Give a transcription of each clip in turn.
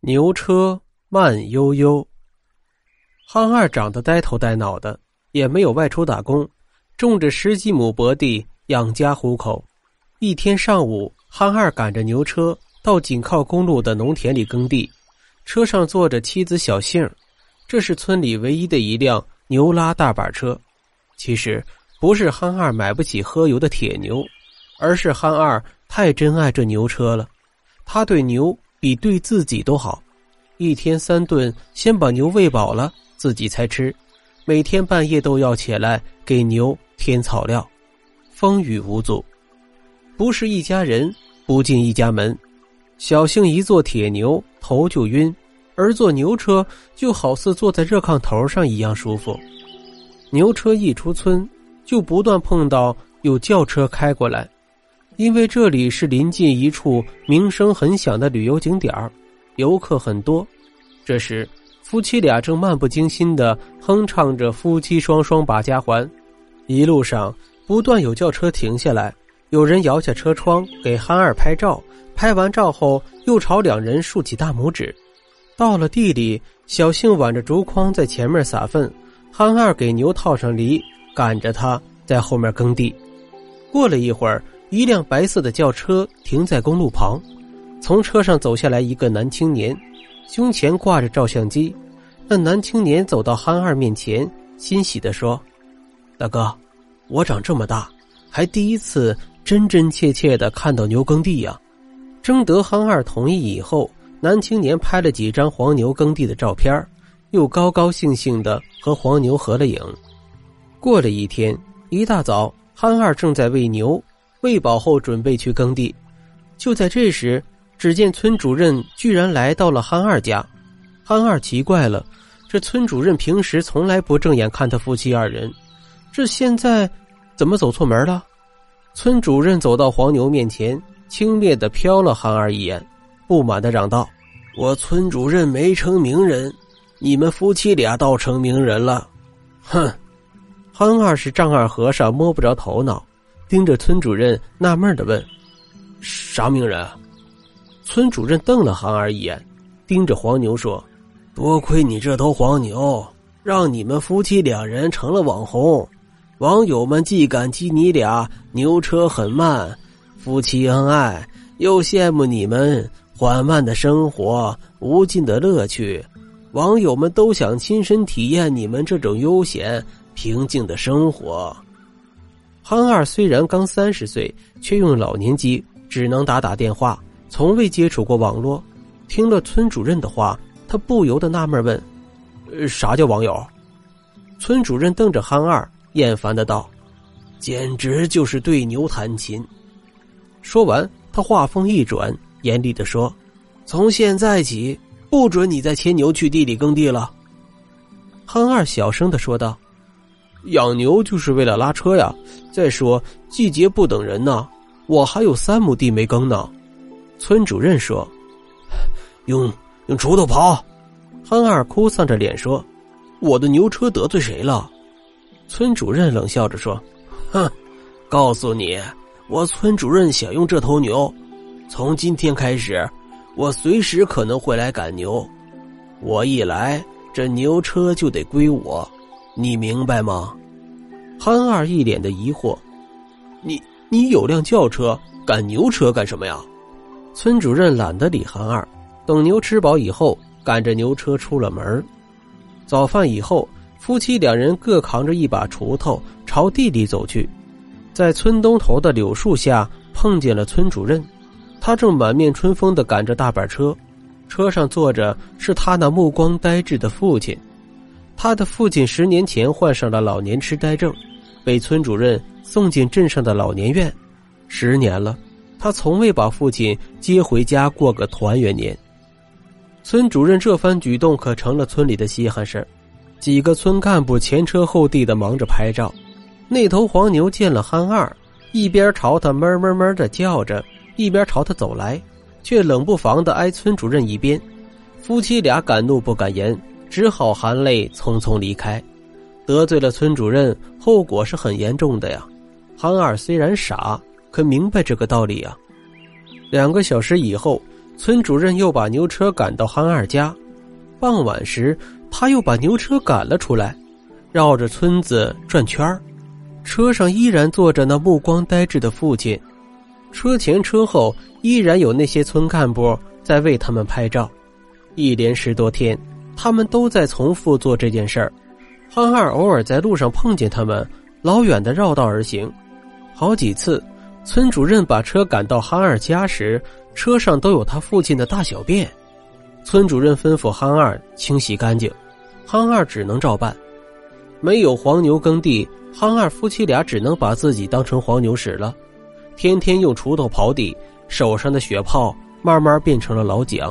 牛车慢悠悠。憨二长得呆头呆脑的，也没有外出打工，种着十几亩薄地养家糊口。一天上午，憨二赶着牛车到紧靠公路的农田里耕地，车上坐着妻子小杏，这是村里唯一的一辆牛拉大板车。其实不是憨二买不起喝油的铁牛，而是憨二太珍爱这牛车了，他对牛。比对自己都好，一天三顿，先把牛喂饱了，自己才吃。每天半夜都要起来给牛添草料，风雨无阻。不是一家人，不进一家门。小杏一坐铁牛，头就晕；而坐牛车，就好似坐在热炕头上一样舒服。牛车一出村，就不断碰到有轿车开过来。因为这里是临近一处名声很响的旅游景点游客很多。这时，夫妻俩正漫不经心的哼唱着《夫妻双双把家还》，一路上不断有轿车停下来，有人摇下车窗给憨二拍照，拍完照后又朝两人竖起大拇指。到了地里，小杏挽着竹筐在前面撒粪，憨二给牛套上犁，赶着他在后面耕地。过了一会儿。一辆白色的轿车停在公路旁，从车上走下来一个男青年，胸前挂着照相机。那男青年走到憨二面前，欣喜地说：“大哥，我长这么大，还第一次真真切切的看到牛耕地呀！”征得憨二同意以后，男青年拍了几张黄牛耕地的照片，又高高兴兴的和黄牛合了影。过了一天，一大早，憨二正在喂牛。喂饱后，准备去耕地。就在这时，只见村主任居然来到了憨二家。憨二奇怪了，这村主任平时从来不正眼看他夫妻二人，这现在怎么走错门了？村主任走到黄牛面前，轻蔑的瞟了憨二一眼，不满的嚷道：“我村主任没成名人，你们夫妻俩倒成名人了。”哼！憨二是丈二和尚，摸不着头脑。盯着村主任，纳闷的问：“啥名人？”村主任瞪了韩二一眼，盯着黄牛说：“多亏你这头黄牛，让你们夫妻两人成了网红，网友们既感激你俩牛车很慢，夫妻恩爱，又羡慕你们缓慢的生活、无尽的乐趣，网友们都想亲身体验你们这种悠闲平静的生活。”憨二虽然刚三十岁，却用老年机，只能打打电话，从未接触过网络。听了村主任的话，他不由得纳闷问：“啥叫网友？”村主任瞪着憨二，厌烦的道：“简直就是对牛弹琴。”说完，他话锋一转，严厉的说：“从现在起，不准你再牵牛去地里耕地了。”憨二小声的说道。养牛就是为了拉车呀！再说季节不等人呢，我还有三亩地没耕呢。村主任说：“用用锄头刨。”憨二哭丧着脸说：“我的牛车得罪谁了？”村主任冷笑着说：“哼，告诉你，我村主任想用这头牛，从今天开始，我随时可能会来赶牛。我一来，这牛车就得归我。”你明白吗？憨二一脸的疑惑。你你有辆轿车，赶牛车干什么呀？村主任懒得理憨二，等牛吃饱以后，赶着牛车出了门。早饭以后，夫妻两人各扛着一把锄头朝地里走去，在村东头的柳树下碰见了村主任，他正满面春风的赶着大板车，车上坐着是他那目光呆滞的父亲。他的父亲十年前患上了老年痴呆症，被村主任送进镇上的老年院。十年了，他从未把父亲接回家过个团圆年。村主任这番举动可成了村里的稀罕事几个村干部前车后地的忙着拍照。那头黄牛见了憨二，一边朝他哞哞哞的叫着，一边朝他走来，却冷不防的挨村主任一边。夫妻俩敢怒不敢言。只好含泪匆匆离开，得罪了村主任，后果是很严重的呀。憨二虽然傻，可明白这个道理啊。两个小时以后，村主任又把牛车赶到憨二家。傍晚时，他又把牛车赶了出来，绕着村子转圈。车上依然坐着那目光呆滞的父亲，车前车后依然有那些村干部在为他们拍照。一连十多天，他们都在重复做这件事儿。憨二偶尔在路上碰见他们，老远的绕道而行。好几次，村主任把车赶到憨二家时，车上都有他父亲的大小便。村主任吩咐憨二清洗干净，憨二只能照办。没有黄牛耕地，憨二夫妻俩只能把自己当成黄牛使了，天天用锄头刨地，手上的血泡慢慢变成了老茧。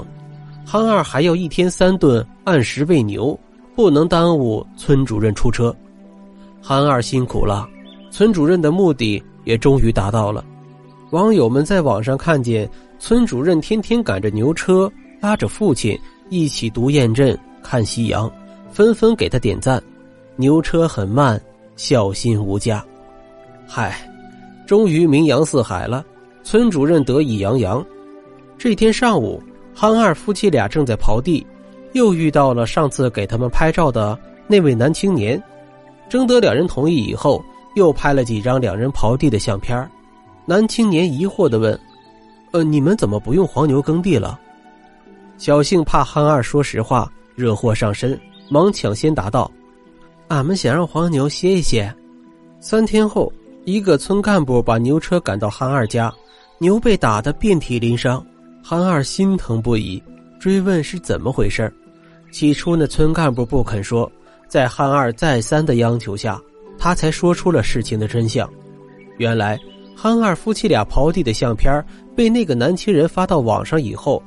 憨二还要一天三顿按时喂牛，不能耽误村主任出车。憨二辛苦了，村主任的目的也终于达到了。网友们在网上看见村主任天天赶着牛车。拉着父亲一起读雁阵、看夕阳，纷纷给他点赞。牛车很慢，孝心无价。嗨，终于名扬四海了，村主任得意洋洋。这天上午，憨二夫妻俩正在刨地，又遇到了上次给他们拍照的那位男青年。征得两人同意以后，又拍了几张两人刨地的相片。男青年疑惑的问：“呃，你们怎么不用黄牛耕地了？”小幸怕憨二说实话惹祸上身，忙抢先答道：“俺们想让黄牛歇一歇。”三天后，一个村干部把牛车赶到憨二家，牛被打得遍体鳞伤。憨二心疼不已，追问是怎么回事起初那村干部不肯说，在憨二再三的央求下，他才说出了事情的真相。原来，憨二夫妻俩刨地的相片被那个年轻人发到网上以后。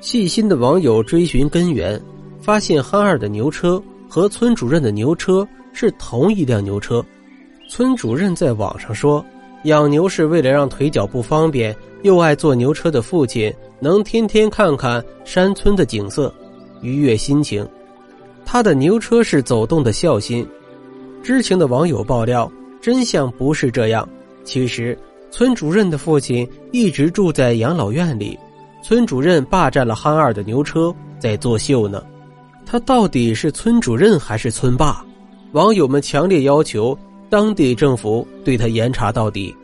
细心的网友追寻根源，发现憨二的牛车和村主任的牛车是同一辆牛车。村主任在网上说，养牛是为了让腿脚不方便又爱坐牛车的父亲能天天看看山村的景色，愉悦心情。他的牛车是走动的孝心。知情的网友爆料，真相不是这样。其实，村主任的父亲一直住在养老院里。村主任霸占了憨二的牛车，在作秀呢。他到底是村主任还是村霸？网友们强烈要求当地政府对他严查到底。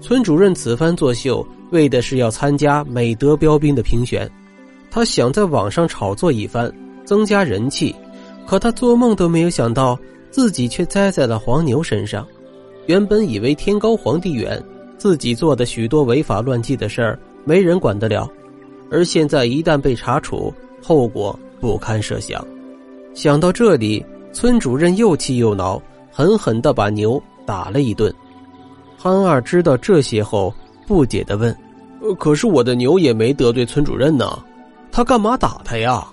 村主任此番作秀，为的是要参加美德标兵的评选。他想在网上炒作一番，增加人气。可他做梦都没有想到，自己却栽在了黄牛身上。原本以为天高皇帝远，自己做的许多违法乱纪的事儿。没人管得了，而现在一旦被查处，后果不堪设想。想到这里，村主任又气又恼，狠狠的把牛打了一顿。憨二知道这些后，不解的问：“可是我的牛也没得罪村主任呢，他干嘛打他呀？”